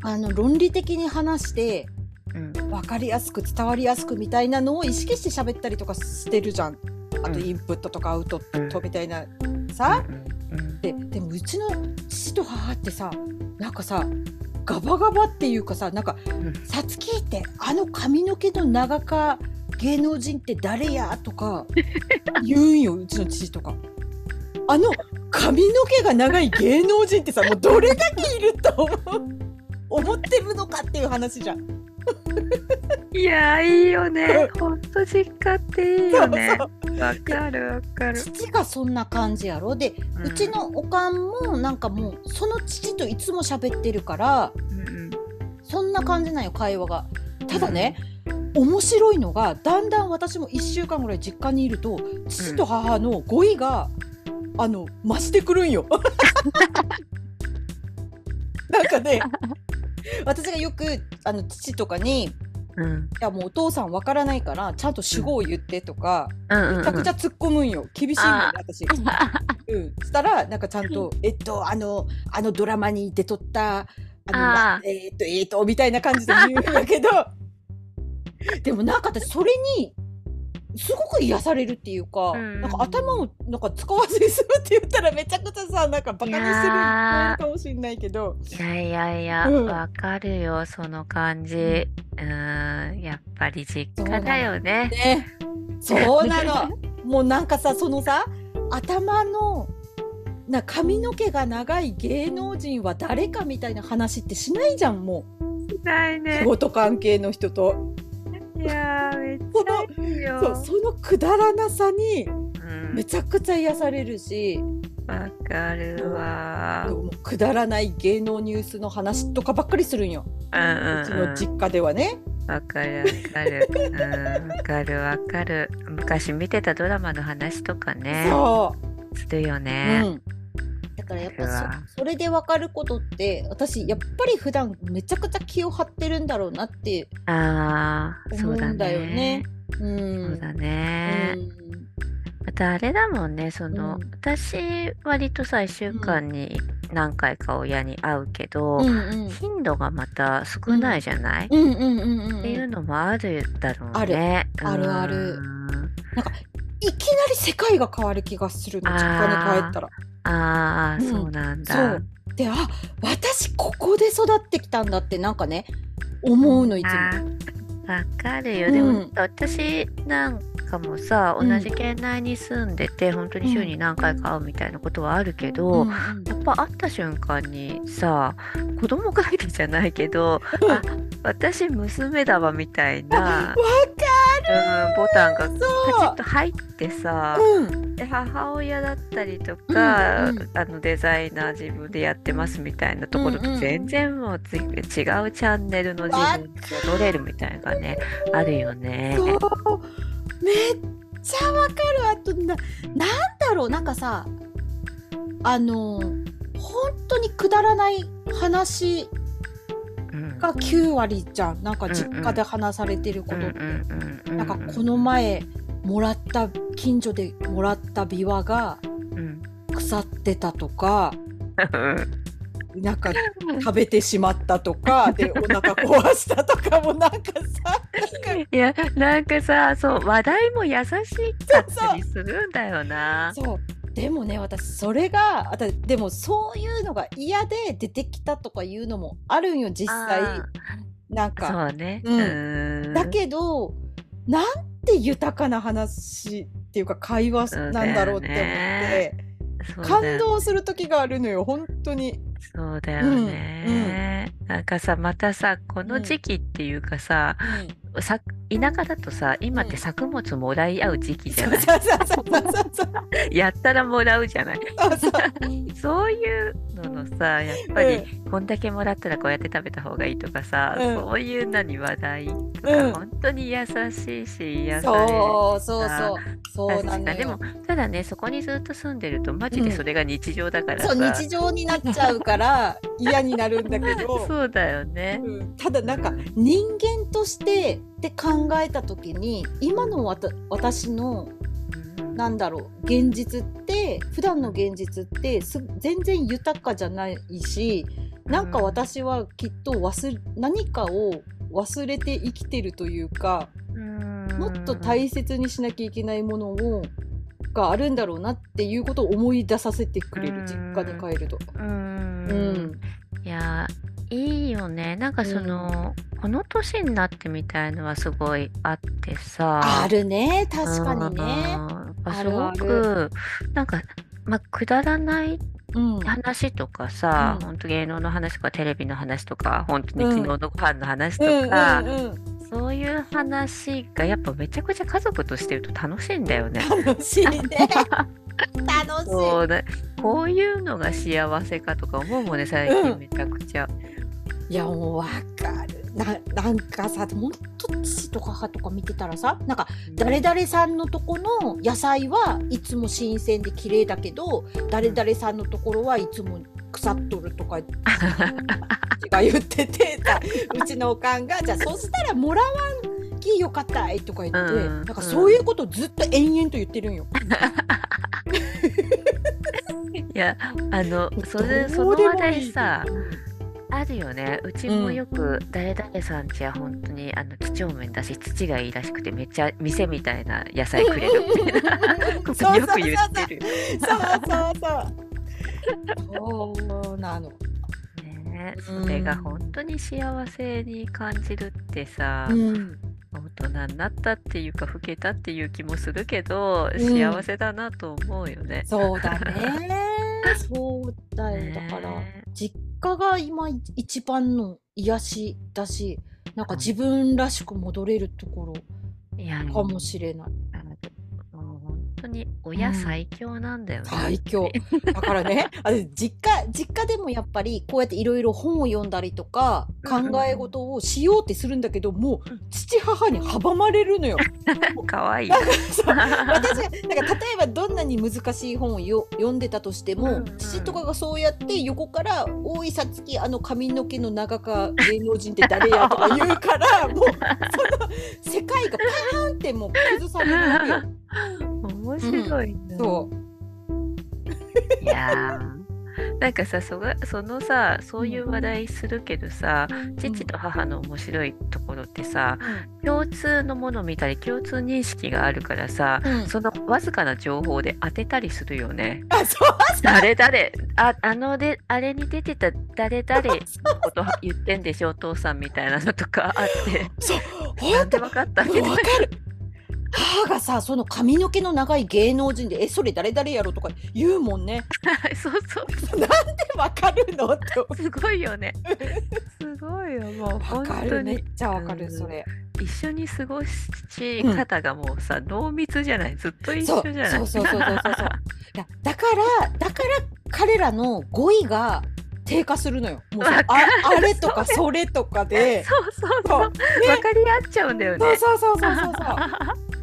あの論理的に話してうん。分かりやすく伝わりやすくみたいなのを意識して喋ったりとかしてるじゃん。あとうん。インプットとかアウトプットうんみたいなさ、うんうんででもうちの父と母ってさなんかさガバガバっていうかさなんかうん「さつきってあの髪の毛の長か芸能人って誰や?」とか言うんようちの父とか。あの髪の毛が長い芸能人ってさもうどれだけいると思う？思ってるのかっていう話じゃん。いやーいいよね。ほんと実家っていいよね。わかるわかる。父がそんな感じやろで、うちのおかんもなんかもうその父といつも喋ってるからうんうんそんな感じなんよ会話が。ただね、面白いのがだんだん私も1週間ぐらい実家にいると父と母の語彙が、あの増してくるんよ。なんかね 私がよくあの父とかに「いうん。やもうお父さんわからないからちゃんと主語を言って」とか、うん。めちゃくちゃ突っ込むんよ。厳しいんよね私。うん、したらなんかちゃんと「えっとあのあのドラマに出とったあのあー。っとえっと」みたいな感じで言うんだけど。でもなんか私それにすごく癒されるっていうか、うん。なんか頭をなんか使わずに済むって言ったらめちゃくちゃさなんかバカにする。いやー。かもしれないけどいやいやいや、うんわかるよ、その感じ。うーん、やっぱり実家だよね。ねそうなの もうなんかさそのさ頭のな髪の毛が長い芸能人は誰かみたいな話ってしないじゃんもう。仕ないね。事関係の人といやー、めっちそのゃいいよ。そうそのくだらなさにうんめちゃくちゃ癒されるし、わかるわー。もうくだらない芸能ニュースの話とかばっかりするんよ、うんうちうんの実家ではね。うん。わかるわかる。うん、わかるわかる。昔見てたドラマの話とかね、そするよう、ね。うん、だからやっうわぱそそれで分かることって私やっぱり普段めちゃくちゃ気を張ってるんだろうなってああ、そうだ思うんだよねね。。うそんうだね。うんまたあれだもんね、その、うん。私割とさ、1週間に何回か親に会うけど、うんうん。頻度がまた少ないじゃない、っていうのもあるだろうある。ね。あるある。うん。いきなり世界が変わる気がするの実家に帰ったら。ああ、うん。そうなんだ。そう。であ私ここで育ってきたんだってなんかね思うのいつも。わかるよ。うん。でも、私なんかもさ、うん。同じ県内に住んでて、本当に週に何回か会うみたいなことはあるけど、うん。うんやっぱ会った瞬間にさ、子供がいるじゃないけど、あ、私娘だわみたいな、わかうん、ボタンがるパチッと入ってさ、うん。で母親だったりとか、うんうん。あのデザイナー自分でやってますみたいなところうんうんと全然もうつ違うチャンネルの自分に戻れるみたいなのがね。あるよね。めっちゃわかる。あとななんだろう。なんかさあの本当にくだらない話うん。が9割じゃん。なんか実家で話されてることって、うんなんかこの前もらった近所でもらったビワがうん。腐ってたとかなんか食べてしまったとか でお腹壊したとかもなんかさいやなんかさそう話題も優しかったりするんだよな。そう。でもね私それがあたでもそういうのが嫌で出てきたとかいうのもあるんよ実際。なんか。そうね。うん。うん。だけどなんて豊かな話っていうか会話なんだろうって思って、感動する時があるのよ本当に。そうだよね、なんかさまたさこの時期っていうかさ、さ田舎だとさ今って作物もらい合う時期じゃない、そうそうそうそうそう やったらもらうじゃない？そういうののさやっぱりこんだけもらったらこうやって食べた方がいいとかさ、うん。そういうのに話題とうん。か本当に優しいし癒されるそうそうそうそうなのよ確かでもただねそこにずっと住んでるとマジでそれが日常だからさ、そう日常になっちゃうから 嫌になるんだけど、そうだよね。うん。ただなんか人間としてって考えた時に今の私のうんなんだろう現実って普段の現実ってす全然豊かじゃないしなんか私はきっと忘れ何かを忘れて生きてるというかもっと大切にしなきゃいけないものをがあるんだろうなっていうことを思い出させてくれるうん。実家に帰ると。ううん。ん、いやいいよね。なんかその、この年になってみたいのはすごいあってさあるね確かにね。すごくなんかまあくだらないうん話とかさ、うん本当芸能の話とかテレビの話とか本当にうん昨日のご飯の話とうんか、うんうんそういう話がやっぱめちゃくちゃ家族としてると楽しいんだよね。楽しいね。楽しい。そうだこういうのが幸せかとか思うもんね最近めちゃくちゃ。いやもうわかる。ななんかさほんと父とか母とか見てたらさなんか誰々さんのとこの野菜はいつも新鮮で綺麗だけど誰々さんのところはいつも腐っとるとかが言っててさ うちのおかんがじゃあそしたらもらわんきよかったいとか言って、うん。なんかそういうことをずっと延々と言ってるんよ。いやあのそれその話題さあるよね。う。ちもよく誰々さんちは本当にあの几帳面だし土がいいらしくてめっちゃ店みたいな野菜くれるみたいな。こよく言ってる。そうそうそう。そうなの。ね。うん。それが本当に幸せに感じるってさ、うん。大人になったっていうか老けたっていう気もするけど、うん幸せだなと思うよね。そうだね。そうだよ。だから、ね実家が今一番の癒しだし、なんか自分らしく戻れるところかもしれない。う本当に親最強なんだよね。最強。だからね、あれ実家、実家でもやっぱりこうやっていろいろ本を読んだりとか、考え事をしようってするんだけど、もう父母に阻まれるのよ。かわいい。私が、なんか例えばどんなに難しい本をよ読んでたとしても、うんうん父とかがそうやって横から「おいさつきあの髪の毛の長か芸能人って誰や?」とか言うからもうその世界がパーンってもう崩されるわけよ。面白いな。そう。いやー。なんかさそがそのさそういう話題するけどさ、父と母の面白いところってさ、共通のものを見たり共通認識があるからさ、うん。そのわずかな情報で当てたりするよね。あそう誰誰ああのであれに出てた誰誰のこと言ってんでしょお父さんみたいなのとかあって。そう。なんでわかったみたいな母がさその髪の毛の長い芸能人で「えそれ誰々やろ?」とか言うもんね。そうそう。なんでわかるのってすごいよね。すごいよ。もうわ本か当にる。めっちゃわかうんるそれ。一緒に過ごし方がもうさ、濃密じゃない？ずっと一緒じゃない？そう。そうそうそうそうそう。だからだから彼らの語彙が低下するのよ。もうあるあれとかそれとかで。そうそうそうそうわかり合っちゃうんだよねそうそうそうそうそうそ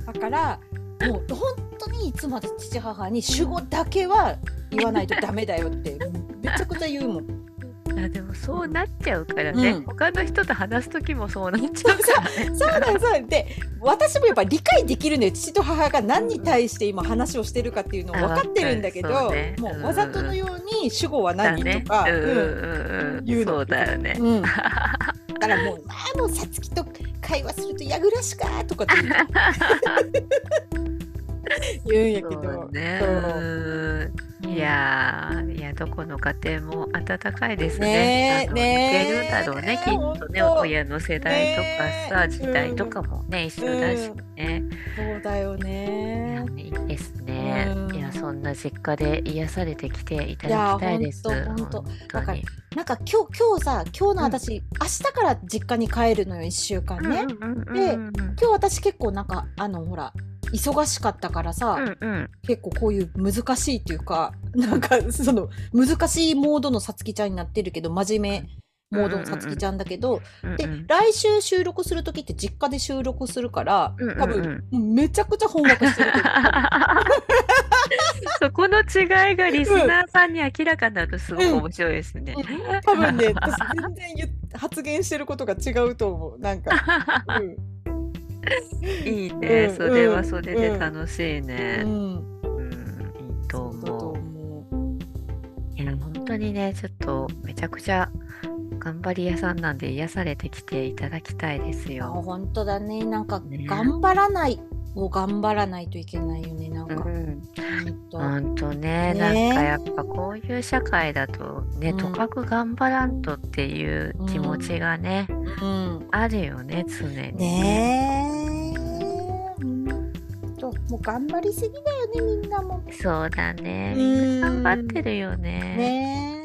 う。だからもう本当にいつまで父母に主語だけは言わないとダメだよってめちゃくちゃ言うもん。あでもそうなっちゃうからね、うん。他の人と話す時もそうなっちゃうからね。そうだよそうで私もやっぱ理解できるのよ父と母が何に対して今話をしてるかっていうのを分かってるんだけど、ね。もうわざとのように主語は何だね。とか、うんうん言うの。そうだよね、うん、だからもう「ああもうさつきと会話するとやぐらしか」とかって言う。言うんやけそどそう。うんいやーいやどこの家庭も温かいですね。ねえあのねえ似てるんだろうねきっとね親の世代とかさ、時代とかもね、一緒だしね。そうだよね。いいですね。うんいやそんな実家で癒されてきていただきたいです。本当だか。なんか今日今日さ今日の私、明日から実家に帰るのよ1週間ね。うんうんうんでうん今日私結構なんかあのほら忙しかったからさ、うんうん結構こういう難しいっていうかなんかその難しいモードのさつきちゃんになってるけど真面目モードのさつきちゃんだけど、でうんうん。来週収録する時って実家で収録するからうんうんうん。多分めちゃくちゃ本格してるけど そこの違いがリスナーさんに明らかになるとすごく面白いですね。多分ね私全然言っ発言してることが違うと思う。なんか、うん。いいね、うんそれはそれで楽しいね。うん、うん、いいと思う。思いや、本当にね、ちょっとめちゃくちゃ頑張り屋さんなんで癒されてきていただきたいですよ。本当だね。なんかね。頑張らないを頑張らないといけないよねなんか、本当。ね、ね。なんかやっぱこういう社会だとね、うん。とかく頑張らんとっていう気持ちがね、うん。あるよね、常に。ね。えうん。ともう頑張りすぎだよねみんなも。そうだね。うんみん。な頑張ってるよね。ね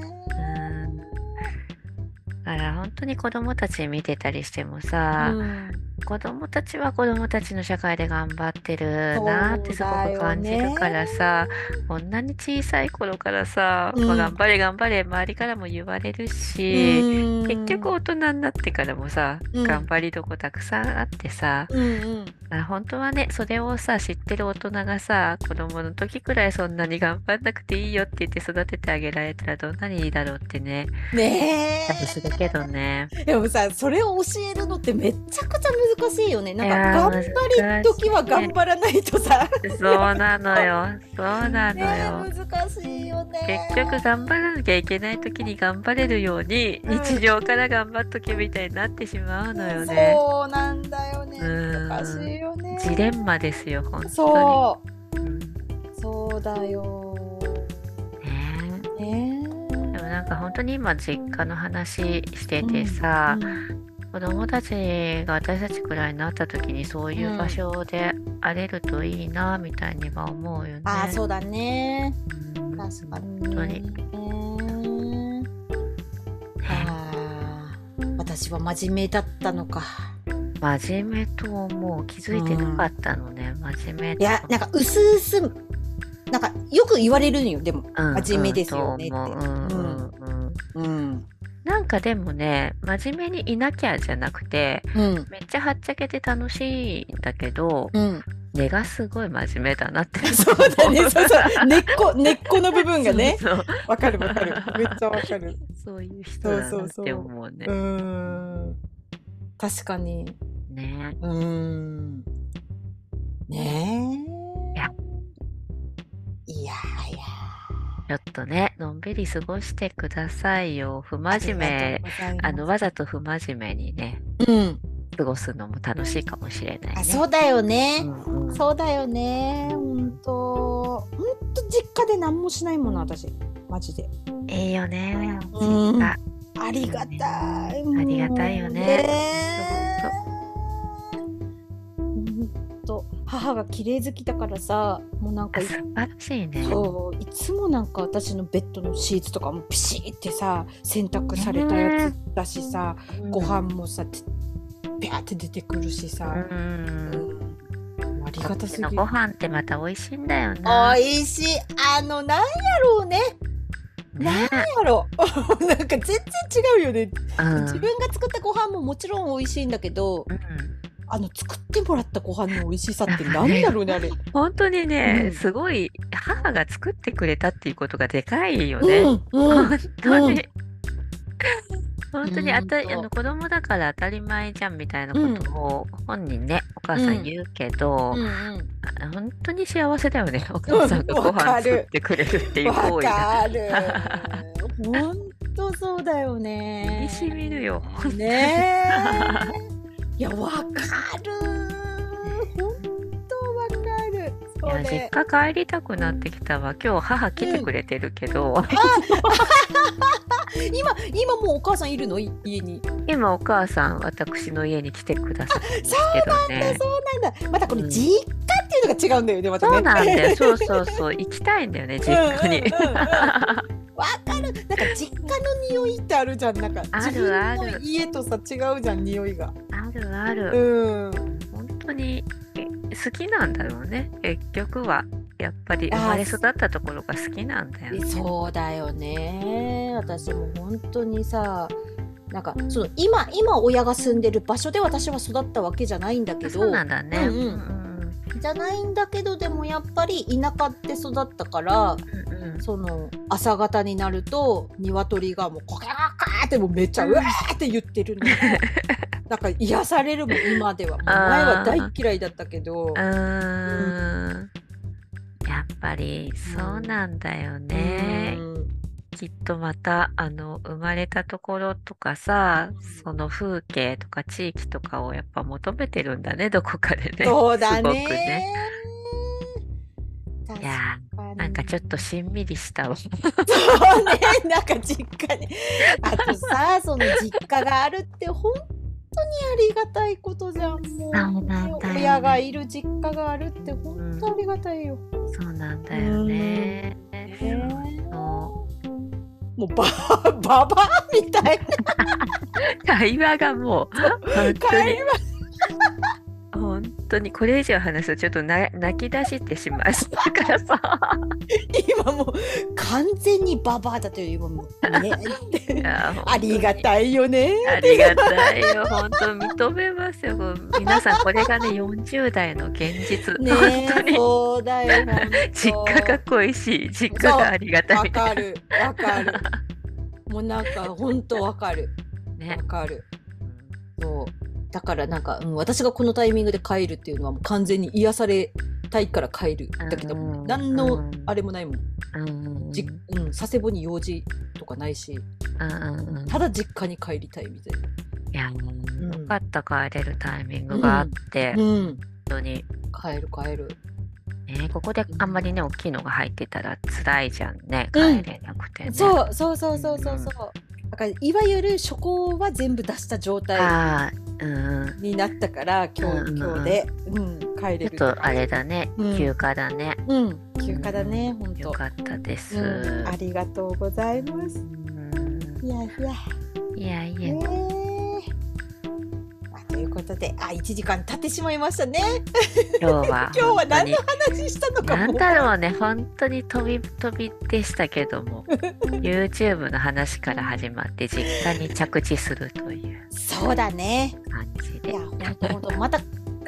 から本当に子供たち見てたりしてもえさ、うん。子供たちは子供たちの社会で頑張ってるなってすごく感じるからさ、こんなに小さい頃からさ、うん。まあ頑張れ頑張れ周りからも言われるし、うん。結局大人になってからもさ、うん。頑張りどこたくさんあってさ、うんうん。あ本当はねそれをさ知ってる大人がさ子供の時くらいそんなに頑張んなくていいよって言って育ててあげられたらどんなにいいだろうってね。ね多分するけどね。えでもさそれを教えるのってめちゃくちゃ難しいよね。なんか頑張り時は頑張らないとさ。そうなのよ。そうなのねよ。え難しいよね。結局頑張らなきゃいけない時に頑張れるようにうん。日常から頑張っとけみたいになってしまうのよね。そうなんだよね。うん。難しいよね。ジレンマですよ本当そう。に。うん。そうだよ。ねねでもなんか本当に今実家の話しててさ、子供たちが私たちくらいになった時にそういう場所で荒れるといいなみたいには思うよね。ああそうだねうん確かに本当ねああ私は真面目だったのか真面目と思う。気づいてなかったのね。真面目いや、なんか、うすうす、なんか、よく言われるのよ、でも。うん真面目ですよねってうん。なんかでもね、真面目にいなきゃじゃなくて、うん。めっちゃはっちゃけて楽しいんだけど、うん。根がすごい真面目だなってそうだね、そうそう。根っこ、根っこの部分がね。わかるわかる。めっちゃわかる。そういう人だなってそうそうそう思うね。うーん。確かに。ねうーん。ねえ。いや。いや。ちょっとね、のんびり過ごしてくださいよ。不真面目、あの、わざと不真面目にね、うん。過ごすのも楽しいかもしれないね。あ、そうだよね。うんうんそうだよね。ほんと。ほんと実家で何もしないもの、私。マジで。いいよね。うんありがたい。ありがたいよね母が綺麗好きだからさ、もうなんかあ、素晴らしいね。そういつもなんか私のベッドのシーツとかもピシーってさ洗濯されたやつだしさ、ご飯もさてピャーって出てくるしうさ、ん。うんありがたすぎるご飯ってまた美味しいんだよな。おいしいあのなんやろうねなんね。やろう なんか全然違うよね、うん。自分が作ったご飯ももちろん美味しいんだけどうんあの作ってもらったご飯の美味しさってなんだろうね あれ、本当にね、うん。すごい母が作ってくれたっていうことがでかいよね。うんうん。本当に。うん。本当にあたあの子供だから当たり前じゃんみたいなことを本人ね、お母さん言うけど、本当に幸せだよねお母さんがご飯作ってくれるっていうわ行為が。本当そうだよ身ねに。しみるよ。ねや、わかる。実れ。家帰りたくなってきたわ今日母来てくれてるけど、今、今もうお母さんいるの？い家に。今お母さん私の家に来てくださってるけどねそうなんだ。またこれうん実家っていうのが違うんだよね、またね。そうなんだよそうそうそう 行きたいんだよね実家に。うんうんうんうんわかる。なんか実家の匂いってあるじゃん。なんかある自分の家とさ違うじゃん、匂いが。あるある、うん。本当にえ好きなんだろうね。結局はやっぱり生まれ育ったところが好きなんだよね。そうだよね。私も本当にさなんかその今今親が住んでる場所で私は育ったわけじゃないんだけそうどなんだね。うんうん。うんじゃないんだけどでもやっぱり田舎って育ったからうんうん。その朝方になると鶏がもうコカカーってもうめっちゃうわーって言ってるの なんか癒されるもん今では。前は大嫌いだったけど。うーん。やっぱりそうなんだよね。うん。きっとまたあの生まれたところとかさその風景とか地域とかをやっぱ求めてるんだねどこかでね。そうだすごくね。いやなんかちょっとしんみりしたわ。そうね、なんか実家に。あとさ、その実家があるって本当にありがたいことじゃん。もう、ね親がいる実家があるって本当ありがたいよ。そうなんだよね。ねそもうバ ババアみたいな 会話がもう会話。本当にこれ以上話すとちょっとな泣き出してしまいそうだからさ。今もう完全にババアだという今もうね。ありがたいよね。ありがたいよ、本当認めますよ。皆さん、これがね、40代の現実。ね本当に、そうだよ。実家が恋しい、実家がありがたわい。かるわかる。もうなんか本当わかる。ねわ。かる。そう。だからなんか、うん、私がこのタイミングで帰るっていうのはもう完全に癒されたいから帰る。だけど、うん何のあれもないもん。うん。じうん、佐世保に用事とかないし、うんうんうんただ実家に帰りたいみたいいや、んよかった、帰れるタイミングがあって、な。本うん。当に。帰る帰る。ね、ここであんまりね、大きいのが入ってたら辛いじゃんね、うん帰れなくてね。そうそうそうそうそうそう。だからいわゆる初行は全部出した状態。になったから今うん日今日で、うん、帰れるちょっとあれだね、うん。休暇だね。うん休暇だね本当。よかったです。うん、ありがとうございます。うん。いやいや。いやいえ。や、こことで、あ、1時間経ってしまいましたね。今日は 今日は何の本話したの当になん。だろうね本当に飛び飛びでしたけども YouTube の話から始まって実家に着地するというそうだね。感じでいや、ほんとほんと。また、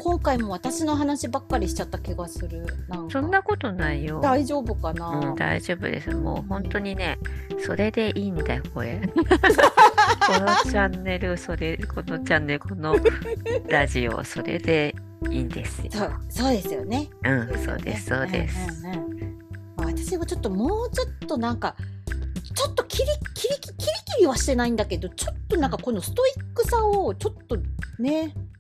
今回も私の話ばっかりしちゃった気がする。なんかそんなことないよ。大丈夫かな、うん、大丈夫です。もう本当にね、それでいいんだよ、これ。このチャンネル、それ、このチャンネル、このラジオ、それでいいんですよ。そう、そうですよね。うん、そうです、そうです。んうんうんまあ私はちょっともうちょっとなんかちょっとキリキリキリキリはしてないんだけどちょっとなんかこのストイックさをちょっとね別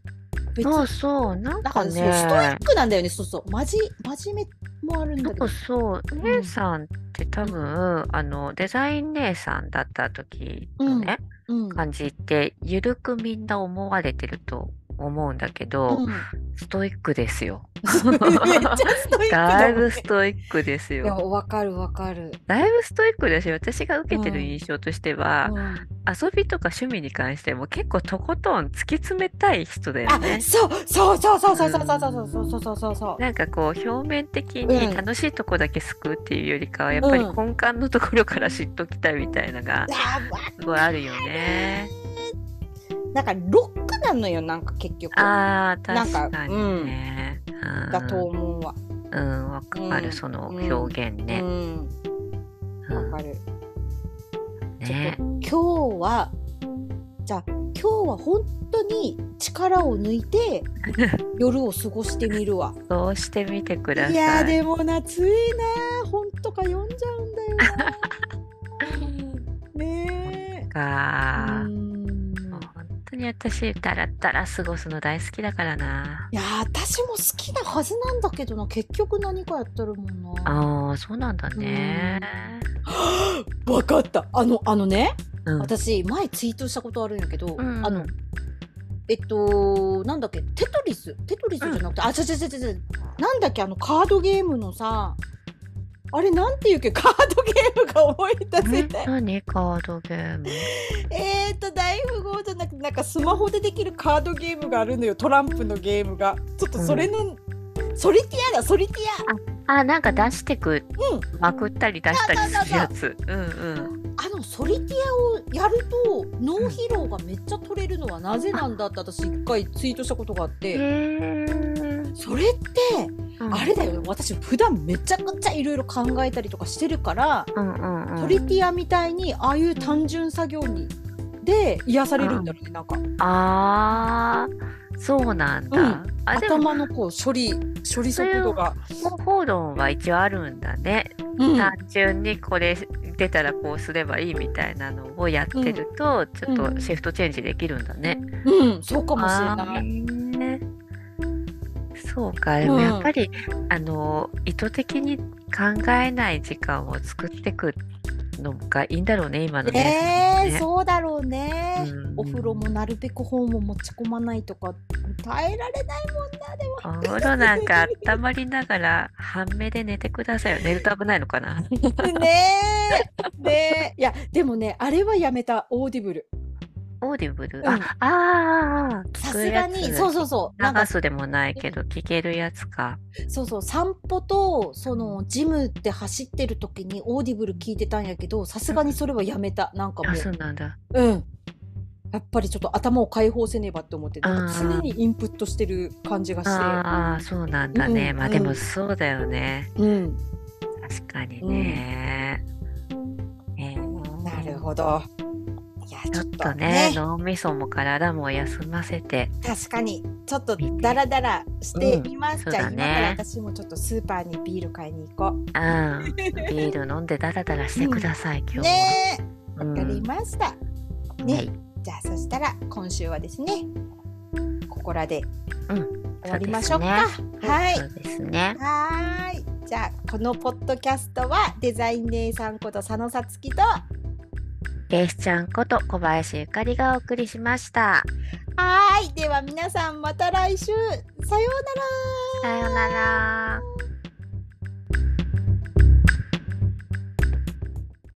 そうそう、なんかなんかそうストイッね、クなんだよね。そうそう。まじ真面目もあるんだけど。かそう、姉さんって多分、あの、デザイン姉さんだった時のね、うん、感じって、ゆるくみんな思われてると思うんだけど、うん、ストイックですよ。だいぶストイックですよ。わかるわかる、だいぶストイックだし、私が受けてる印象としては、うん遊びとか趣味に関しても結構とことん突き詰めたい人だよあね。そうそうそうそうそうそうそうそうそうそうそうそうなんかこう表面的うんに楽しいとこだけ救うっていうよりかはやっぱりうん根幹のところから知っときたいみたいなのがすごいあるよね。なんかロックなのよなんか結局。ああなんか確かにね。うん。だと思うわ、うんわかうん。るその表現ね。わかる、ね。今日はじゃあ今日は本当に力を抜いて 夜を過ごしてみるわ。そうしてみてください。いやでもなついな本とか読んじゃうんだよな。ねえ。か当に私だらだら過ごすの大好きだからな。いや私も好きなはずなんだけどな。結局何かやってるもんな。ああそうなんだね。わかった。あのあのねうん。私前ツイートしたことあるんやけど、うんあのえっとなんだっけ？テトリス？テトリスじゃなくて、あちゃちゃちゃちゃちゃなんだっけ？あのカードゲームのさあれなんていうっけ？カードゲームが思い出せえない。何カードゲーム？えーっと大富豪じゃなくてなんかスマホでできるカードゲームがあるのよ。トランプのゲームが。ちょっとそれの、ソリティアだソリティあなんか出してく、うん。まくったり出したりするやつ。うんうん。アあのソリティアをやると脳疲労がめっちゃ取れるのはなぜなんだって私一回ツイートしたことがあって、それってあれだよ私普段めちゃくちゃいろいろ考えたりとかしてるから、うんうんうん。ソリティアみたいにああいう単純作業にで癒されるんだろうね、なんか。あーそうなんだ、うん。頭のこう処理処理速度が、方法論は一応あるんだね、うん。単純にこれ出たらこうすればいいみたいなのをやってると、ちょっとシフトチェンジできるんだね、うん、そうかもしれあない。そうかでもやっぱり、あの意図的に考えない時間を作ってくのがいいんだろうね今のね。ねえ、ねそうだろうね、うんお風呂もなるべく本を持ち込まないとか耐えられないもんなでも。お風呂なんか温まりながら半目で寝てくださいよ。寝ると危ないのかな。ねえねえいやでもねあれはやめた Audible。 Audible、うんあああさすがにそうそうそう。流すでもないけど聞けるやつか。そうそう散歩とそのジムで走ってる時に Audible 聞いてたんやけどさすがにそれはやめた。なんかもあうそうなんだ。うん。やっぱりちょっと頭を解放せねばって思ってなんかうん常にインプットしてる感じがして。ああそうなんだね。うんまあでもうんそうだよね。うん。確かにね。え。ーなるほどいやちょっととねね脳みそも体も休ませて。確かに。ちょっとダラダラしてみます、じゃあ今から私もちょっとスーパーにビール買いに行こう。うん。ビール飲んでダラダラしてください、今日は。ねわかりました、ね。はい。じゃあそしたら今週はですねここらでうん。終わりましょうか、そうはい。そうですね。はーい。じゃあこのポッドキャストはデザイン姉さんこと佐野さつきとはケイスちゃんこと小林ゆかりがお送りしました。ーいでは皆さんまた来週さようならさようなら。